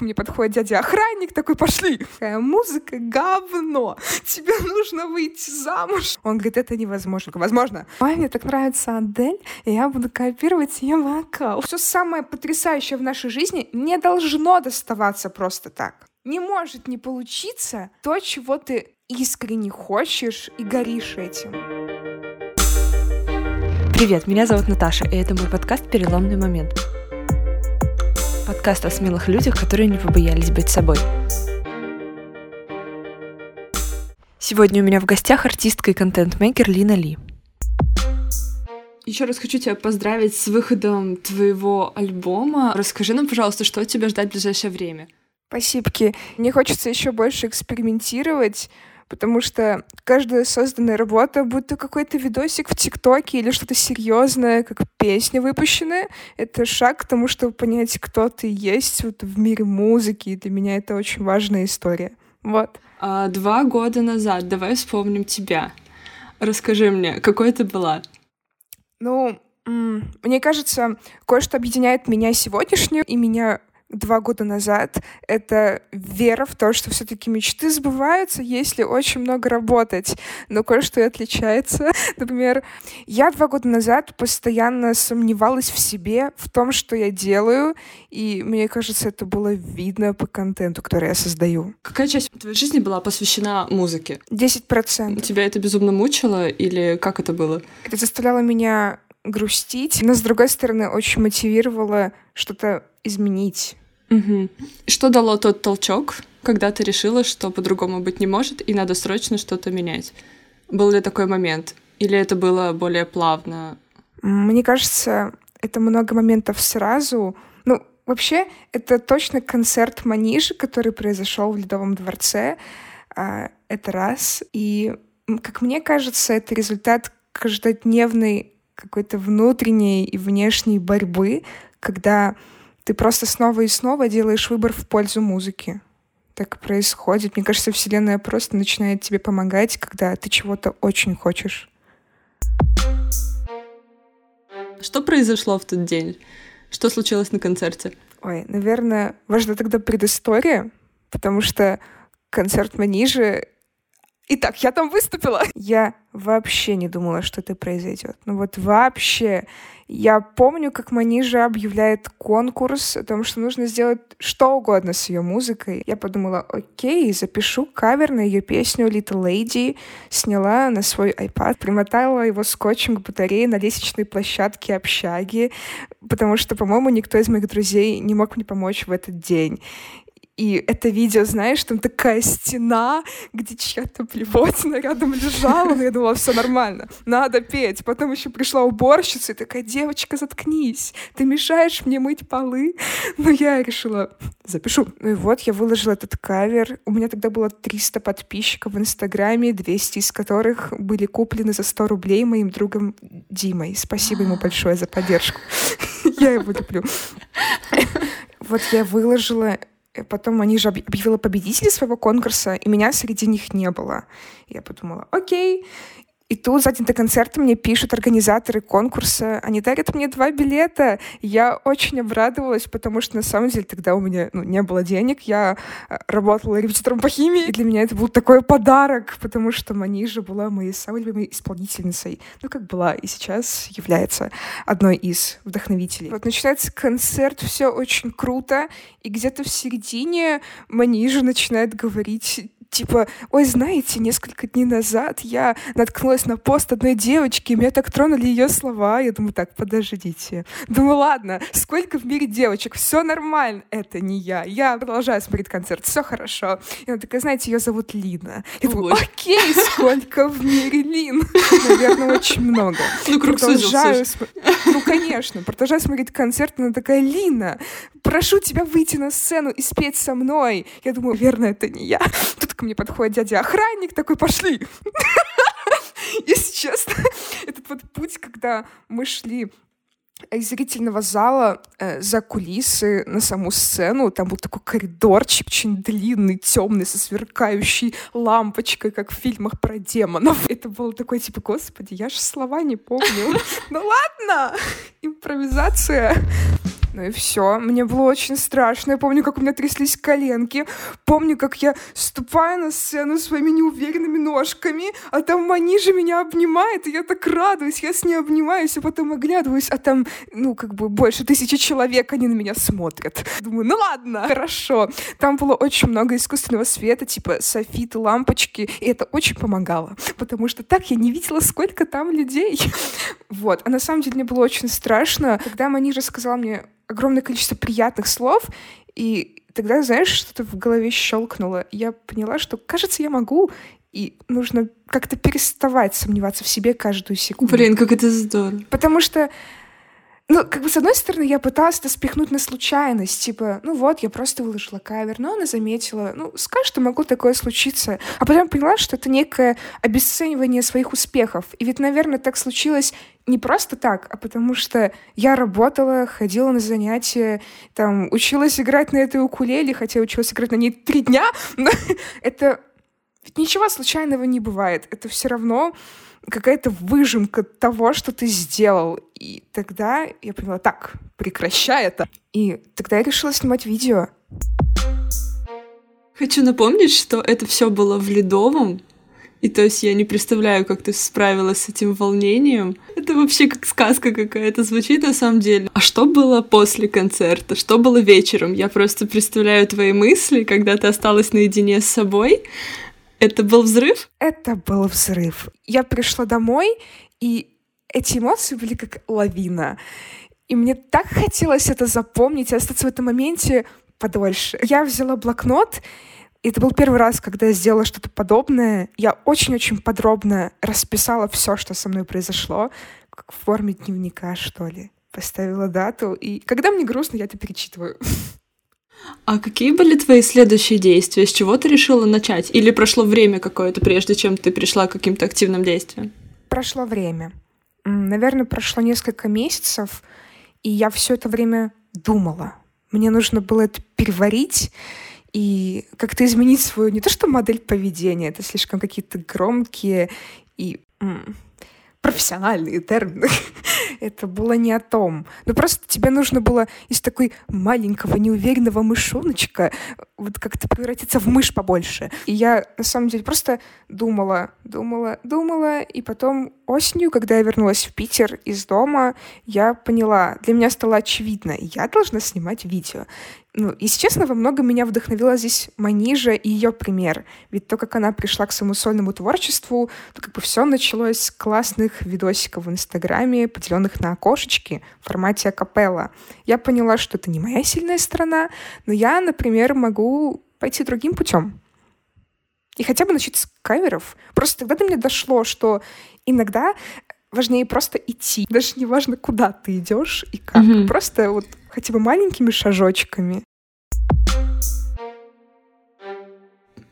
ко мне подходит дядя-охранник, такой, пошли. Такая музыка говно. Тебе нужно выйти замуж. Он говорит, это невозможно. Возможно. Ой, так нравится Адель, и я буду копировать ее вокал. Все самое потрясающее в нашей жизни не должно доставаться просто так. Не может не получиться то, чего ты искренне хочешь и горишь этим. Привет, меня зовут Наташа, и это мой подкаст «Переломный момент». Подкаст о смелых людях, которые не побоялись быть собой. Сегодня у меня в гостях артистка и контент-мейкер Лина Ли. Еще раз хочу тебя поздравить с выходом твоего альбома. Расскажи нам, пожалуйста, что тебя ждать в ближайшее время. Спасибо. Мне хочется еще больше экспериментировать, потому что каждая созданная работа, будь то какой-то видосик в ТикТоке или что-то серьезное, как песня выпущенная, это шаг к тому, чтобы понять, кто ты есть вот в мире музыки. И для меня это очень важная история. Вот. А, два года назад, давай вспомним тебя. Расскажи мне, какой ты была? Ну, мне кажется, кое-что объединяет меня сегодняшнюю и меня два года назад, это вера в то, что все-таки мечты сбываются, если очень много работать. Но кое-что и отличается. Например, я два года назад постоянно сомневалась в себе, в том, что я делаю, и мне кажется, это было видно по контенту, который я создаю. Какая часть твоей жизни была посвящена музыке? Десять процентов. Тебя это безумно мучило или как это было? Это заставляло меня грустить, но, с другой стороны, очень мотивировало что-то изменить. Угу. Что дало тот толчок, когда ты решила, что по-другому быть не может, и надо срочно что-то менять? Был ли такой момент? Или это было более плавно? Мне кажется, это много моментов сразу. Ну, вообще, это точно концерт Манижи, который произошел в Ледовом дворце. А, это раз. И, как мне кажется, это результат каждодневной какой-то внутренней и внешней борьбы, когда ты просто снова и снова делаешь выбор в пользу музыки. Так происходит. Мне кажется, Вселенная просто начинает тебе помогать, когда ты чего-то очень хочешь. Что произошло в тот день? Что случилось на концерте? Ой, наверное, важна тогда предыстория, потому что концерт Манижи Итак, я там выступила. Я вообще не думала, что это произойдет. Ну вот вообще. Я помню, как Манижа объявляет конкурс о том, что нужно сделать что угодно с ее музыкой. Я подумала, окей, запишу кавер на ее песню Little Lady, сняла на свой iPad, примотала его скотчем к батарее на лестничной площадке общаги, потому что, по-моему, никто из моих друзей не мог мне помочь в этот день. И это видео, знаешь, там такая стена, где чья-то блевотина рядом лежала. Но я думала, все нормально, надо петь. Потом еще пришла уборщица и такая, девочка, заткнись, ты мешаешь мне мыть полы. Но я решила, запишу. Ну и вот я выложила этот кавер. У меня тогда было 300 подписчиков в Инстаграме, 200 из которых были куплены за 100 рублей моим другом Димой. Спасибо ему большое за поддержку. Я его люблю. Вот я выложила Потом они же объявила победителей своего конкурса, и меня среди них не было. Я подумала, окей. И тут за день до концерта мне пишут организаторы конкурса, они дарят мне два билета. Я очень обрадовалась, потому что на самом деле тогда у меня ну, не было денег, я э, работала репетитором по химии, и для меня это был такой подарок, потому что Манижа была моей самой любимой исполнительницей. Ну, как была и сейчас является одной из вдохновителей. Вот начинается концерт, все очень круто, и где-то в середине Манижа начинает говорить типа, ой, знаете, несколько дней назад я наткнулась на пост одной девочки, и меня так тронули ее слова. Я думаю, так, подождите. Думаю, ладно, сколько в мире девочек, все нормально. Это не я. Я продолжаю смотреть концерт, все хорошо. И она такая, знаете, ее зовут Лина. Я думаю, окей, сколько в мире Лин? Наверное, очень много. Ну, круг продолжаю см... Ну, конечно. Продолжаю смотреть концерт, она такая, Лина, прошу тебя выйти на сцену и спеть со мной. Я думаю, верно, это не я. Тут ко мне подходит дядя-охранник, такой, пошли. Если честно, этот вот путь, когда мы шли из зрительного зала э, за кулисы на саму сцену. Там был такой коридорчик очень длинный, темный, со сверкающей лампочкой, как в фильмах про демонов. Это было такое, типа, господи, я же слова не помню. Ну ладно, импровизация. Ну и все. Мне было очень страшно. Я помню, как у меня тряслись коленки. Помню, как я ступаю на сцену своими неуверенными ножками, а там Манижа меня обнимает, и я так радуюсь. Я с ней обнимаюсь, а потом оглядываюсь, а там, ну, как бы больше тысячи человек, они на меня смотрят. Думаю, ну ладно, хорошо. Там было очень много искусственного света, типа софиты, лампочки, и это очень помогало, потому что так я не видела, сколько там людей. Вот. А на самом деле мне было очень страшно. Когда Манижа сказала мне огромное количество приятных слов, и тогда, знаешь, что-то в голове щелкнуло. Я поняла, что, кажется, я могу, и нужно как-то переставать сомневаться в себе каждую секунду. Блин, как это здорово. Потому что ну, как бы, с одной стороны, я пыталась это спихнуть на случайность, типа, ну вот, я просто выложила кавер, но она заметила, ну, скажешь, что могло такое случиться. А потом поняла, что это некое обесценивание своих успехов. И ведь, наверное, так случилось не просто так, а потому что я работала, ходила на занятия, там, училась играть на этой укулеле, хотя училась играть на ней три дня, но это... Ведь ничего случайного не бывает. Это все равно какая-то выжимка того, что ты сделал. И тогда я поняла, так, прекращай это. И тогда я решила снимать видео. Хочу напомнить, что это все было в Ледовом, и то есть я не представляю, как ты справилась с этим волнением. Это вообще как сказка какая-то звучит на самом деле. А что было после концерта? Что было вечером? Я просто представляю твои мысли, когда ты осталась наедине с собой. Это был взрыв? Это был взрыв. Я пришла домой, и эти эмоции были как лавина. И мне так хотелось это запомнить и остаться в этом моменте подольше. Я взяла блокнот, и это был первый раз, когда я сделала что-то подобное. Я очень-очень подробно расписала все, что со мной произошло, как в форме дневника, что ли. Поставила дату, и когда мне грустно, я это перечитываю. А какие были твои следующие действия? С чего ты решила начать? Или прошло время какое-то, прежде чем ты пришла к каким-то активным действиям? Прошло время. Наверное, прошло несколько месяцев, и я все это время думала. Мне нужно было это переварить и как-то изменить свою не то что модель поведения, это слишком какие-то громкие и профессиональные термины. это было не о том. Но просто тебе нужно было из такой маленького, неуверенного мышоночка вот как-то превратиться в мышь побольше. И я, на самом деле, просто думала, думала, думала, и потом осенью, когда я вернулась в Питер из дома, я поняла, для меня стало очевидно, я должна снимать видео. Ну, если честно, во многом меня вдохновила здесь Манижа и ее пример. Ведь то, как она пришла к своему сольному творчеству, то как бы все началось с классных видосиков в Инстаграме, поделенных на окошечки в формате акапелла. Я поняла, что это не моя сильная сторона, но я, например, могу пойти другим путем. И хотя бы начать с каверов. Просто тогда до меня дошло, что иногда важнее просто идти. Даже не важно, куда ты идешь и как. Mm-hmm. Просто вот хотя бы маленькими шажочками.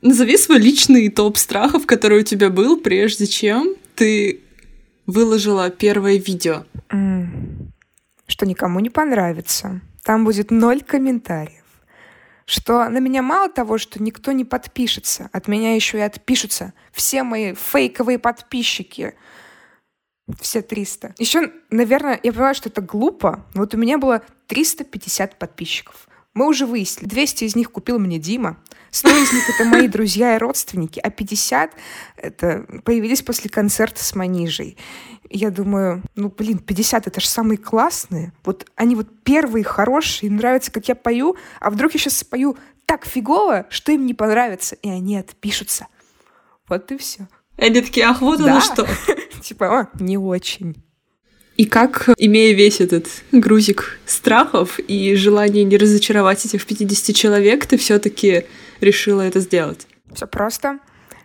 Назови свой личный топ страхов, который у тебя был, прежде чем ты выложила первое видео. Mm. Что никому не понравится. Там будет ноль комментариев. Что на меня мало того, что никто не подпишется, от меня еще и отпишутся все мои фейковые подписчики — все 300. Еще, наверное, я понимаю, что это глупо, но вот у меня было 350 подписчиков. Мы уже выяснили, 200 из них купил мне Дима, 100 из них это мои друзья и родственники, а 50 это появились после концерта с Манижей. Я думаю, ну, блин, 50 это же самые классные. Вот они вот первые, хорошие, им нравится, как я пою, а вдруг я сейчас спою так фигово, что им не понравится, и они отпишутся. Вот и все. Они такие, ах, вот да. оно что. Типа, а, не очень. И как, имея весь этот грузик страхов и желание не разочаровать этих 50 человек, ты все-таки решила это сделать? Все просто.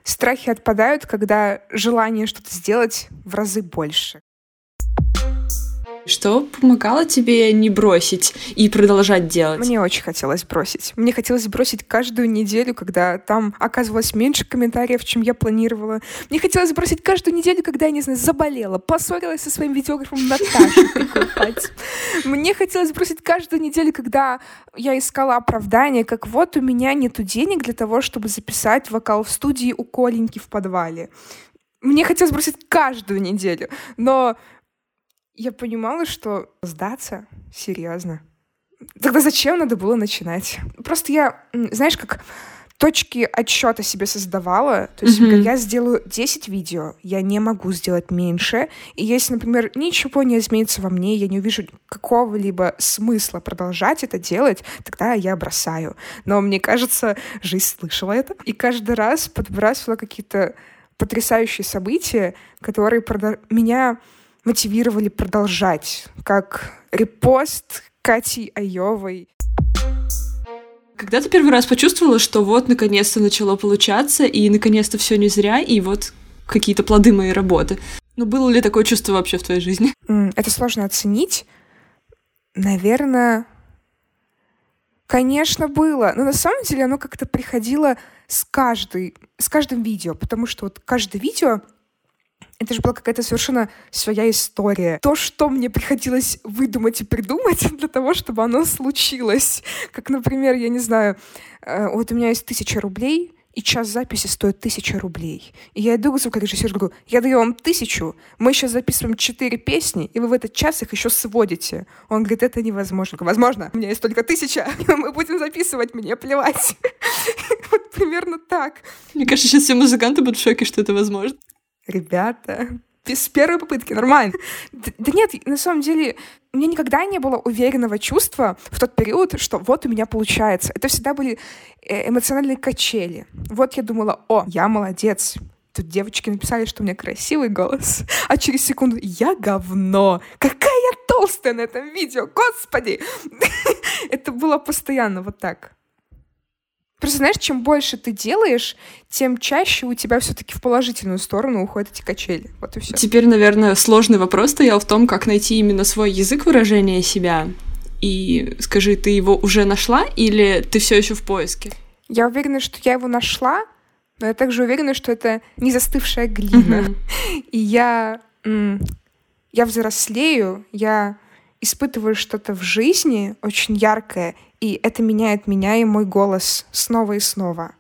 Страхи отпадают, когда желание что-то сделать в разы больше. Что помогало тебе не бросить и продолжать делать? Мне очень хотелось бросить. Мне хотелось бросить каждую неделю, когда там оказывалось меньше комментариев, чем я планировала. Мне хотелось бросить каждую неделю, когда я, не знаю, заболела, поссорилась со своим видеографом Наташей. Мне хотелось бросить каждую неделю, когда я искала оправдание, как вот у меня нету денег для того, чтобы записать вокал в студии у Коленьки в подвале. Мне хотелось бросить каждую неделю, но я понимала, что сдаться серьезно Тогда зачем надо было начинать? Просто я, знаешь, как точки отсчета себе создавала. То есть, mm-hmm. я сделаю 10 видео, я не могу сделать меньше. И если, например, ничего не изменится во мне, я не увижу какого-либо смысла продолжать это делать, тогда я бросаю. Но мне кажется, жизнь слышала это. И каждый раз подбрасывала какие-то потрясающие события, которые продо... меня мотивировали продолжать, как репост Кати Айовой когда ты первый раз почувствовала, что вот наконец-то начало получаться, и наконец-то все не зря, и вот какие-то плоды моей работы? Ну, было ли такое чувство вообще в твоей жизни? Это сложно оценить. Наверное, конечно, было. Но на самом деле оно как-то приходило с, каждой, с каждым видео, потому что вот каждое видео это же была какая-то совершенно своя история. То, что мне приходилось выдумать и придумать для того, чтобы оно случилось. Как, например, я не знаю, э, вот у меня есть тысяча рублей, и час записи стоит тысяча рублей. И я иду к звукорежиссеру, говорю, я даю вам тысячу, мы сейчас записываем четыре песни, и вы в этот час их еще сводите. Он говорит, это невозможно. Говорю, Возможно, у меня есть только тысяча, мы будем записывать, мне плевать. Вот примерно так. Мне кажется, сейчас все музыканты будут в шоке, что это возможно ребята, без первой попытки, нормально. Да, да нет, на самом деле, у меня никогда не было уверенного чувства в тот период, что вот у меня получается. Это всегда были э, эмоциональные качели. Вот я думала, о, я молодец. Тут девочки написали, что у меня красивый голос. А через секунду я говно. Какая я толстая на этом видео, господи! Это было постоянно вот так. Просто знаешь, чем больше ты делаешь, тем чаще у тебя все-таки в положительную сторону уходят эти качели. Вот и все. Теперь, наверное, сложный вопрос стоял в том, как найти именно свой язык выражения себя. И скажи, ты его уже нашла или ты все еще в поиске? Я уверена, что я его нашла, но я также уверена, что это не застывшая глина. И я, я взрослею, я испытываю что-то в жизни очень яркое, и это меняет меня и мой голос снова и снова.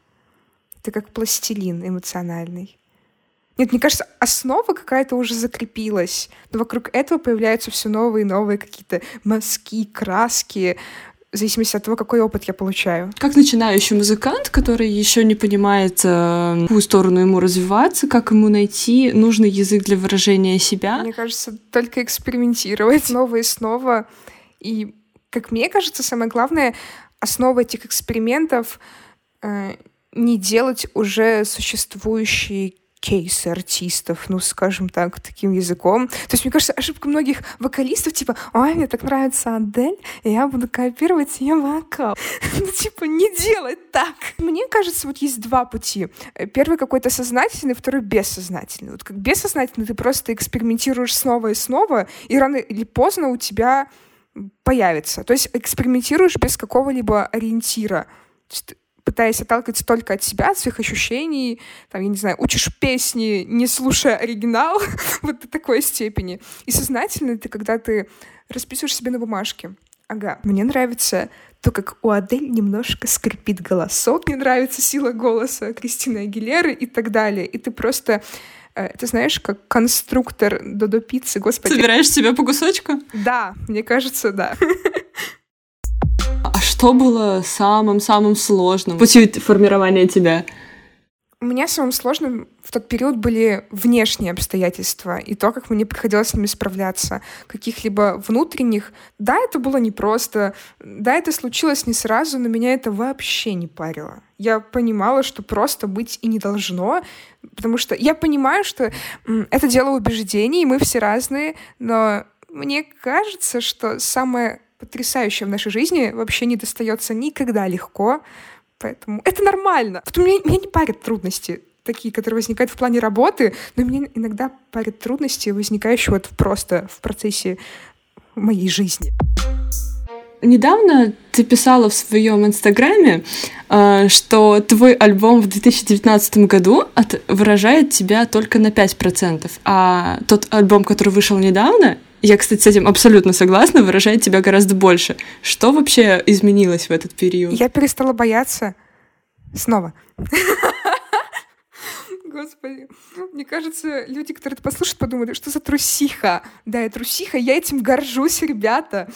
Это как пластилин эмоциональный. Нет, мне кажется, основа какая-то уже закрепилась, но вокруг этого появляются все новые и новые какие-то мазки, краски, в зависимости от того, какой опыт я получаю. Как начинающий музыкант, который еще не понимает, э, какую сторону ему развиваться, как ему найти нужный язык для выражения себя? Мне кажется, только экспериментировать снова и снова и как мне кажется, самое главное, основа этих экспериментов э, не делать уже существующие кейсы артистов, ну, скажем так, таким языком. То есть, мне кажется, ошибка многих вокалистов, типа, ой, мне так нравится Адель, я буду копировать ее вокал. ну, типа, не делать так. Мне кажется, вот есть два пути. Первый какой-то сознательный, второй бессознательный. Вот как бессознательный ты просто экспериментируешь снова и снова, и рано или поздно у тебя появится. То есть экспериментируешь без какого-либо ориентира пытаясь отталкиваться только от себя, от своих ощущений, там, я не знаю, учишь песни, не слушая оригинал, вот до такой степени. И сознательно это когда ты расписываешь себе на бумажке. Ага, мне нравится то, как у Адель немножко скрипит голосок, мне нравится сила голоса Кристины Агилеры и так далее. И ты просто Э, ты знаешь, как конструктор Додо пиццы, господи. Собираешь себя по кусочку? Да, мне кажется, да. Что было самым-самым сложным в пути формирования тебя? У меня самым сложным в тот период были внешние обстоятельства и то, как мне приходилось с ними справляться. Каких-либо внутренних. Да, это было непросто. Да, это случилось не сразу, но меня это вообще не парило. Я понимала, что просто быть и не должно, потому что я понимаю, что это дело убеждений, мы все разные, но мне кажется, что самое потрясающее в нашей жизни вообще не достается никогда легко. Поэтому это нормально. Потом меня, меня не парят трудности такие, которые возникают в плане работы, но меня иногда парят трудности, возникающие вот просто в процессе моей жизни. Недавно ты писала в своем инстаграме, э, что твой альбом в 2019 году выражает тебя только на 5%, а тот альбом, который вышел недавно, я, кстати, с этим абсолютно согласна, выражает тебя гораздо больше. Что вообще изменилось в этот период? Я перестала бояться снова. Господи, мне кажется, люди, которые это послушают, подумают, что за трусиха. Да, я трусиха, я этим горжусь, ребята.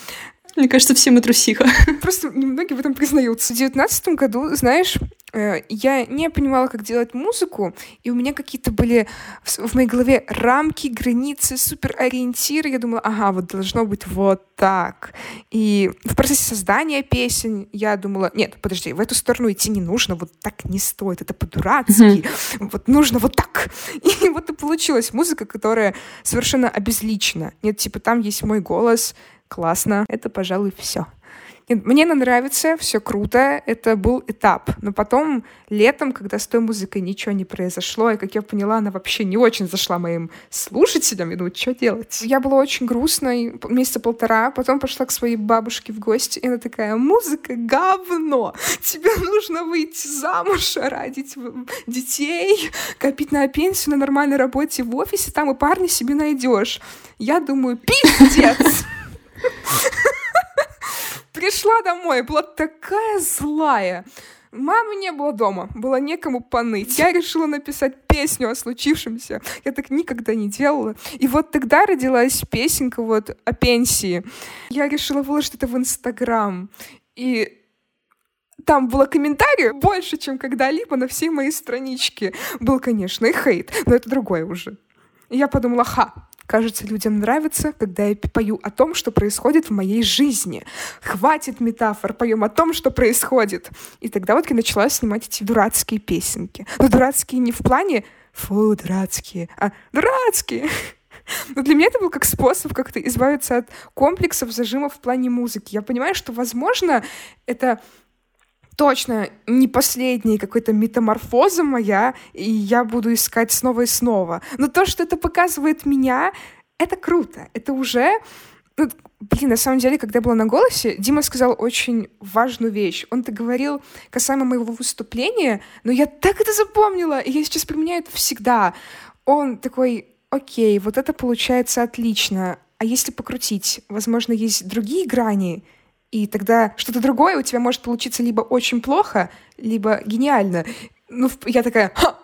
Мне кажется, все мы трусиха. Просто немногие в этом признаются. В девятнадцатом году, знаешь, э, я не понимала, как делать музыку, и у меня какие-то были в моей голове рамки, границы, супер ориентиры. Я думала, ага, вот должно быть вот так. И в процессе создания песен я думала, нет, подожди, в эту сторону идти не нужно, вот так не стоит, это по-дурацки, mm-hmm. вот нужно вот так. И вот и получилась музыка, которая совершенно обезличена. Нет, типа там есть мой голос, классно. Это, пожалуй, все. Мне она нравится, все круто, это был этап. Но потом, летом, когда с той музыкой ничего не произошло, и, как я поняла, она вообще не очень зашла моим слушателям, я думаю, что делать? Я была очень грустной месяца полтора, потом пошла к своей бабушке в гости, и она такая, музыка — говно! Тебе нужно выйти замуж, родить детей, копить на пенсию, на нормальной работе в офисе, там и парня себе найдешь. Я думаю, пиздец! Пришла домой, была такая злая. Мамы не было дома, было некому поныть. Я решила написать песню о случившемся. Я так никогда не делала. И вот тогда родилась песенка вот о пенсии. Я решила выложить это в Инстаграм. И там было комментариев больше, чем когда-либо на всей моей страничке. Был, конечно, и хейт, но это другое уже. И я подумала, ха, Кажется, людям нравится, когда я пою о том, что происходит в моей жизни. Хватит метафор, поем о том, что происходит. И тогда вот я начала снимать эти дурацкие песенки. Но дурацкие не в плане «фу, дурацкие», а «дурацкие». Но для меня это был как способ как-то избавиться от комплексов, зажимов в плане музыки. Я понимаю, что, возможно, это точно не последняя какой-то метаморфоза моя, и я буду искать снова и снова. Но то, что это показывает меня, это круто. Это уже... Ну, блин, на самом деле, когда я была на голосе, Дима сказал очень важную вещь. Он-то говорил касаемо моего выступления, но я так это запомнила, и я сейчас применяю это всегда. Он такой, окей, вот это получается отлично, а если покрутить, возможно, есть другие грани, и тогда что-то другое у тебя может получиться либо очень плохо, либо гениально. Ну, я такая, Ха!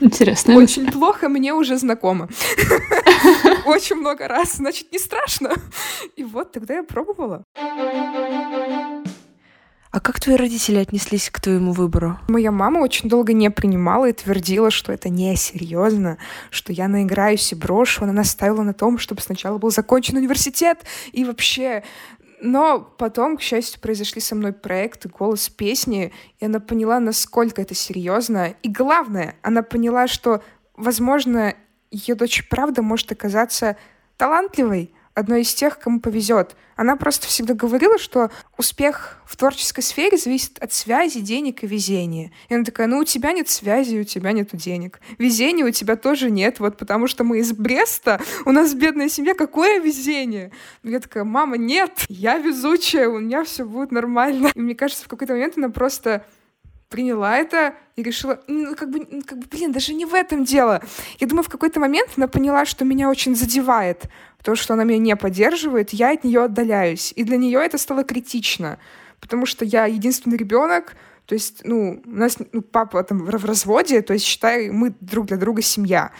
Интересно. Очень плохо мне уже знакомо. Очень много раз, значит, не страшно. И вот тогда я пробовала. А как твои родители отнеслись к твоему выбору? Моя мама очень долго не принимала и твердила, что это несерьезно, что я наиграюсь и брошу. Она наставила на том, чтобы сначала был закончен университет и вообще но потом, к счастью, произошли со мной проекты «Голос песни», и она поняла, насколько это серьезно. И главное, она поняла, что, возможно, ее дочь правда может оказаться талантливой, одной из тех, кому повезет. Она просто всегда говорила, что успех в творческой сфере зависит от связи, денег и везения. И она такая, ну у тебя нет связи, у тебя нет денег. Везения у тебя тоже нет, вот потому что мы из Бреста, у нас бедная семья, какое везение? И я такая, мама, нет, я везучая, у меня все будет нормально. И мне кажется, в какой-то момент она просто приняла это и решила, ну, как бы, как бы, блин, даже не в этом дело. Я думаю, в какой-то момент она поняла, что меня очень задевает то, что она меня не поддерживает, я от нее отдаляюсь. И для нее это стало критично, потому что я единственный ребенок, то есть, ну, у нас ну, папа там в разводе, то есть, считай, мы друг для друга семья.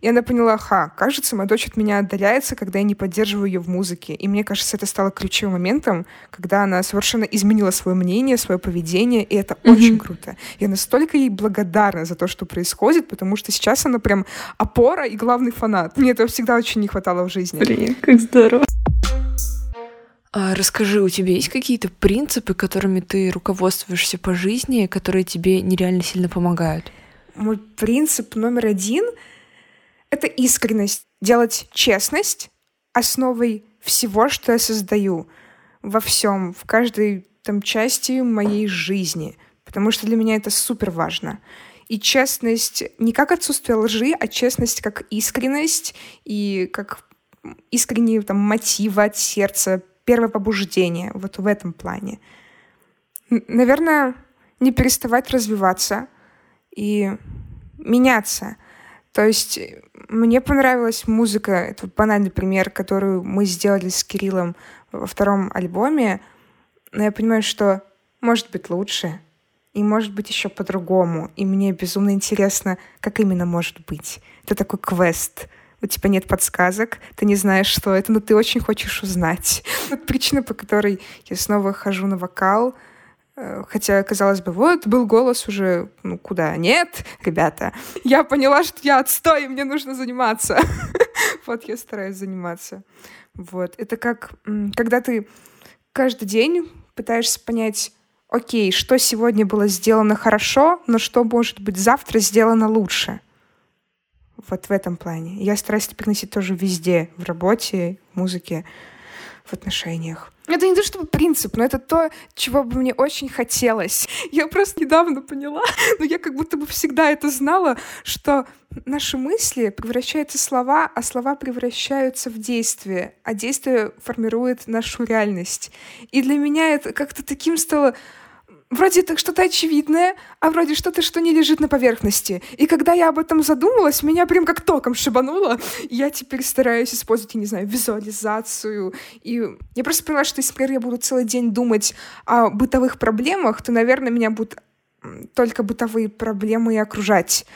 И она поняла, ха, кажется, моя дочь от меня отдаляется, когда я не поддерживаю ее в музыке. И мне кажется, это стало ключевым моментом, когда она совершенно изменила свое мнение, свое поведение, и это mm-hmm. очень круто. Я настолько ей благодарна за то, что происходит, потому что сейчас она прям опора и главный фанат. Мне этого всегда очень не хватало в жизни. Блин, как здорово. А расскажи, у тебя есть какие-то принципы, которыми ты руководствуешься по жизни, которые тебе нереально сильно помогают? Мой принцип номер один — это искренность. Делать честность основой всего, что я создаю во всем, в каждой там части моей жизни, потому что для меня это супер важно. И честность не как отсутствие лжи, а честность как искренность и как искренние там мотивы от сердца, первое побуждение, вот в этом плане. Наверное, не переставать развиваться и меняться. То есть мне понравилась музыка. Это банальный пример, которую мы сделали с Кириллом во втором альбоме. Но я понимаю, что может быть лучше. И может быть еще по-другому. И мне безумно интересно, как именно может быть. Это такой квест у тебя нет подсказок, ты не знаешь, что это, но ты очень хочешь узнать. Вот причина, по которой я снова хожу на вокал, э, Хотя, казалось бы, вот был голос уже, ну куда? Нет, ребята, я поняла, что я отстой, и мне нужно заниматься. Вот я стараюсь заниматься. Вот. Это как, когда ты каждый день пытаешься понять, окей, что сегодня было сделано хорошо, но что может быть завтра сделано лучше. Вот в этом плане. Я стараюсь это приносить тоже везде, в работе, в музыке, в отношениях. Это не то чтобы принцип, но это то, чего бы мне очень хотелось. Я просто недавно поняла, но я как будто бы всегда это знала, что наши мысли превращаются в слова, а слова превращаются в действие, а действие формирует нашу реальность. И для меня это как-то таким стало вроде это что-то очевидное, а вроде что-то, что не лежит на поверхности. И когда я об этом задумалась, меня прям как током шибануло. Я теперь стараюсь использовать, я не знаю, визуализацию. И я просто поняла, что если, например, я буду целый день думать о бытовых проблемах, то, наверное, меня будут только бытовые проблемы и окружать.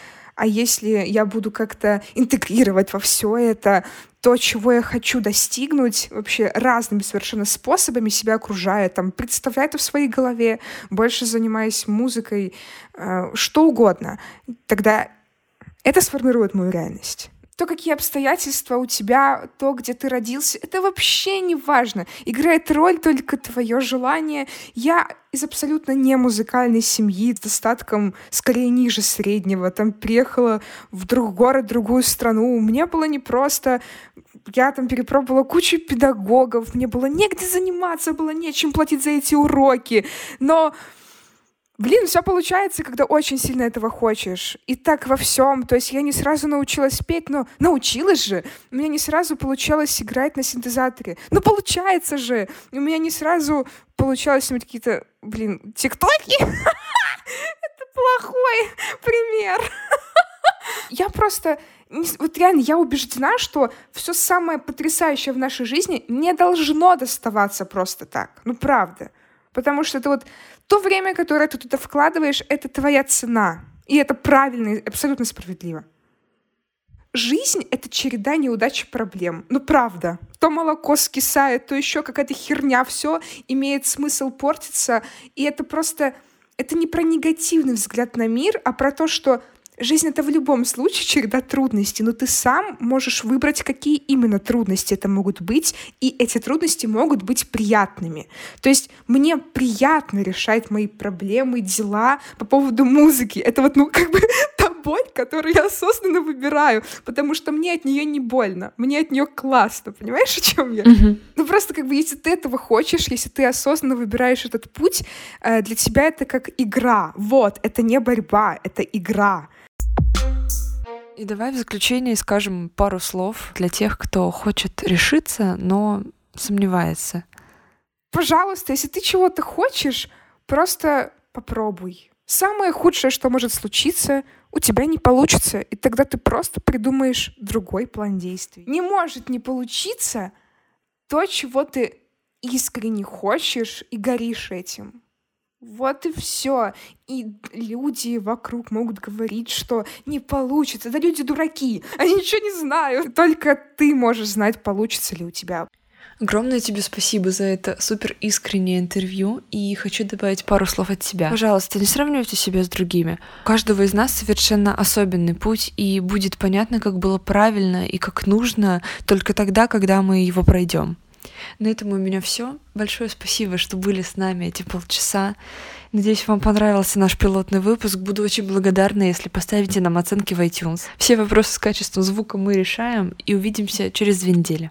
А если я буду как-то интегрировать во все это то, чего я хочу достигнуть? Вообще разными совершенно способами, себя окружая, там, представляя это в своей голове, больше занимаясь музыкой, э, что угодно, тогда это сформирует мою реальность то, какие обстоятельства у тебя, то, где ты родился, это вообще не важно. Играет роль только твое желание. Я из абсолютно не музыкальной семьи, с достатком скорее ниже среднего, там приехала в друг город, другую страну. Мне было непросто. Я там перепробовала кучу педагогов, мне было негде заниматься, было нечем платить за эти уроки. Но Блин, все получается, когда очень сильно этого хочешь. И так во всем. То есть я не сразу научилась петь, но научилась же. У меня не сразу получалось играть на синтезаторе. Ну, получается же. У меня не сразу получалось снимать какие-то, блин, тиктоки. Это плохой пример. Я просто вот реально я убеждена, что все самое потрясающее в нашей жизни не должно доставаться просто так. Ну, правда. Потому что это вот то время, которое ты туда вкладываешь, это твоя цена. И это правильно и абсолютно справедливо. Жизнь — это череда неудач и проблем. Ну, правда. То молоко скисает, то еще какая-то херня. Все имеет смысл портиться. И это просто... Это не про негативный взгляд на мир, а про то, что Жизнь — это в любом случае череда трудностей, но ты сам можешь выбрать, какие именно трудности это могут быть, и эти трудности могут быть приятными. То есть мне приятно решать мои проблемы, дела по поводу музыки. Это вот, ну, как бы та боль, которую я осознанно выбираю, потому что мне от нее не больно, мне от нее классно, понимаешь, о чем я? Mm-hmm. Ну просто как бы если ты этого хочешь, если ты осознанно выбираешь этот путь, э, для тебя это как игра. Вот, это не борьба, это игра. И давай в заключение скажем пару слов для тех, кто хочет решиться, но сомневается. Пожалуйста, если ты чего-то хочешь, просто попробуй. Самое худшее, что может случиться, у тебя не получится, и тогда ты просто придумаешь другой план действий. Не может не получиться то, чего ты искренне хочешь и горишь этим. Вот и все. И люди вокруг могут говорить, что не получится. Да люди дураки. Они ничего не знают. Только ты можешь знать, получится ли у тебя. Огромное тебе спасибо за это супер искреннее интервью, и хочу добавить пару слов от себя. Пожалуйста, не сравнивайте себя с другими. У каждого из нас совершенно особенный путь, и будет понятно, как было правильно и как нужно только тогда, когда мы его пройдем. На этом у меня все. Большое спасибо, что были с нами эти полчаса. Надеюсь, вам понравился наш пилотный выпуск. Буду очень благодарна, если поставите нам оценки в iTunes. Все вопросы с качеством звука мы решаем и увидимся через две недели.